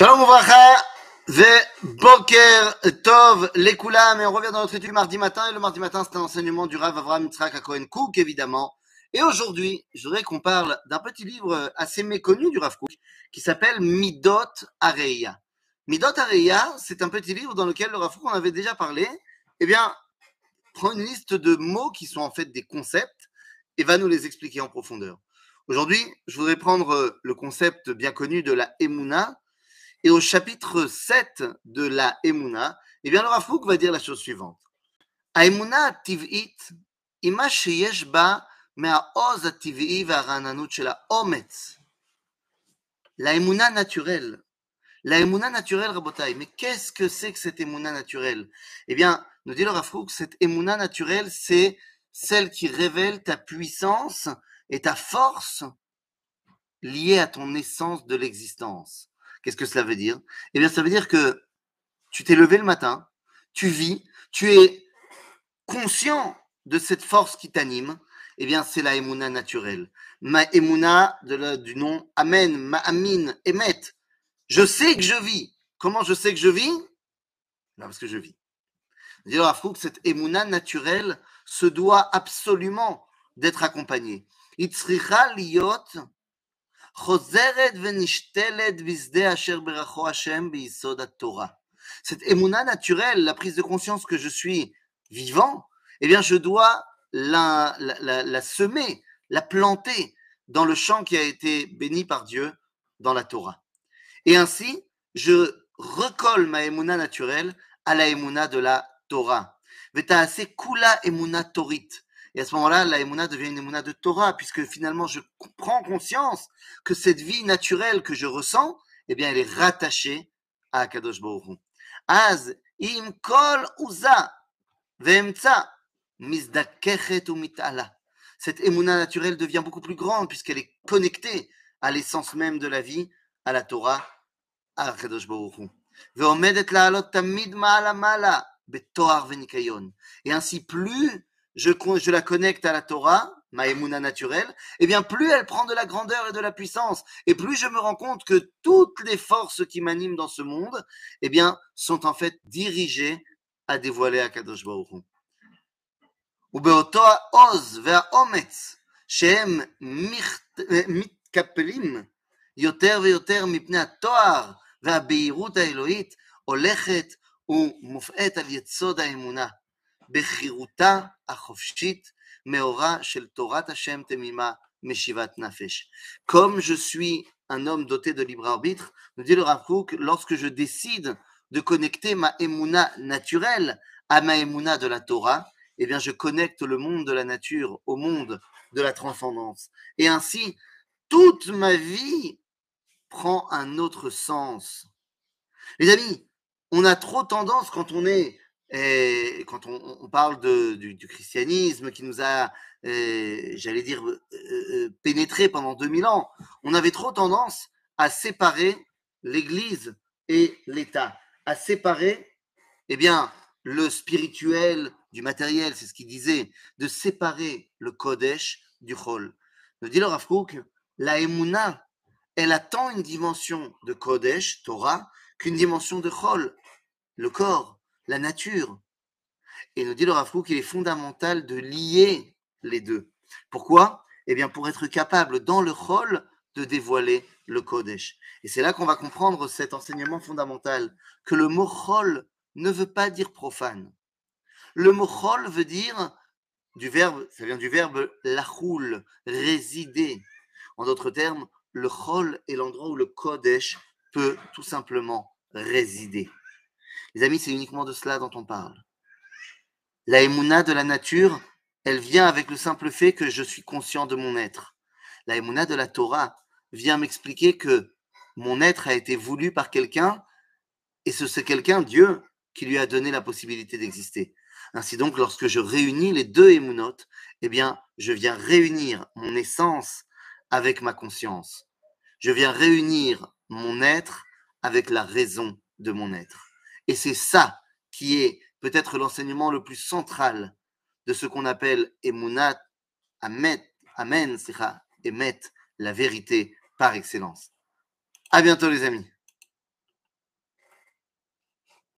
Shalom Ouvracha, Ve Boker Tov Lekula, et on revient dans notre étude mardi matin, et le mardi matin c'est un enseignement du Rav Avraham Yitzhak à Cohen Cook évidemment. Et aujourd'hui, je voudrais qu'on parle d'un petit livre assez méconnu du Rav Cook, qui s'appelle Midot Areya. Midot Areya, c'est un petit livre dans lequel le Rav Cook en avait déjà parlé, eh bien, prend une liste de mots qui sont en fait des concepts, et va nous les expliquer en profondeur. Aujourd'hui, je voudrais prendre le concept bien connu de la Emouna, et au chapitre 7 de la Emouna, eh bien, le Rafouk va dire la chose suivante. האמונה הטבעית היא מה שיש בה מהעוז הטבעי והרעננות של האומץ. L'aïmouna naturelle. L'aïmouna naturelle, Rabotai. Mais qu'est-ce que c'est que cette émouna naturelle Eh bien, nous dit le Rafouk, cette émouna naturelle, c'est celle qui révèle ta puissance et ta force liée à ton essence de l'existence. Qu'est-ce que cela veut dire? Eh bien, ça veut dire que tu t'es levé le matin, tu vis, tu es conscient de cette force qui t'anime. Eh bien, c'est la émouna naturelle. Ma émouna du nom Amen, ma Amin, Emet. Je sais que je vis. Comment je sais que je vis? Parce que je vis. Cette émouna naturelle se doit absolument d'être accompagnée. Itzricha cette émouna naturelle, la prise de conscience que je suis vivant, eh bien, je dois la, semer, la planter dans le champ qui a été béni par Dieu dans la Torah. Et ainsi, je recolle ma émouna naturelle à la émouna de la Torah. Veta kula émouna torit. Et à ce moment-là, la Emouna devient une Emouna de Torah, puisque finalement, je prends conscience que cette vie naturelle que je ressens, eh bien, elle est rattachée à Kadosh Baruch Az im kol uza ve'emtza mizdakechet umitala. Cette Emouna naturelle devient beaucoup plus grande, puisqu'elle est connectée à l'essence même de la vie, à la Torah, à Kadosh Baruch Hu. ועומדת לעלות תמיד מעלה מעלה בתואר ונקיון. Et ainsi, plus je, la connecte à la Torah, ma émouna naturelle, et eh bien plus elle prend de la grandeur et de la puissance, et plus je me rends compte que toutes les forces qui m'animent dans ce monde, eh bien, sont en fait dirigées à dévoiler Kadosh Baruch Hu. ובאותו העוז והאומץ שהם מתקפלים יותר ויותר מפני התואר והבהירות האלוהית, הולכת ומופעית על יסוד האמונה. בחירותה החופשית מאורה של תורת השם תמימה משיבת נפש. Comme je suis un homme doté de libre arbitre, nous dit le Rav Kook, lorsque je décide de connecter ma émouna naturelle à ma émouna de la Torah, eh bien je connecte le monde de la nature au monde de la transcendance. Et ainsi, toute ma vie prend un autre sens. Les amis, on a trop tendance quand on est et quand on, parle du, christianisme qui nous a, euh, j'allais dire, euh, euh, pénétré pendant 2000 ans, on avait trop tendance à séparer l'Église et l'État, à séparer, eh bien, le spirituel du matériel, c'est ce qu'il disait, de séparer le Kodesh du Chol. Le dit le Rav la Emouna, elle a tant une dimension de Kodesh, Torah, qu'une dimension de Chol, le corps la nature. Et nous dit le Rav qu'il est fondamental de lier les deux. Pourquoi? Eh bien, pour être capable, dans le rôle, de dévoiler le Kodesh. Et c'est là qu'on va comprendre cet enseignement fondamental, que le mot ne veut pas dire profane. Le mot veut dire du verbe, ça vient du verbe lachoul, résider. En d'autres termes, le chol est l'endroit où le Kodesh peut tout simplement résider. Les amis, c'est uniquement de cela dont on parle. La émouna de la nature, elle vient avec le simple fait que je suis conscient de mon être. La émouna de la Torah vient m'expliquer que mon être a été voulu par quelqu'un et c'est quelqu'un, Dieu, qui lui a donné la possibilité d'exister. Ainsi donc, lorsque je réunis les deux émounotes, eh bien, je viens réunir mon essence avec ma conscience. Je viens réunir mon être avec la raison de mon être. Et c'est ça qui est peut-être l'enseignement le plus central de ce qu'on appelle Emunat, Amen, Amen, Emet, la vérité par excellence. À bientôt les amis.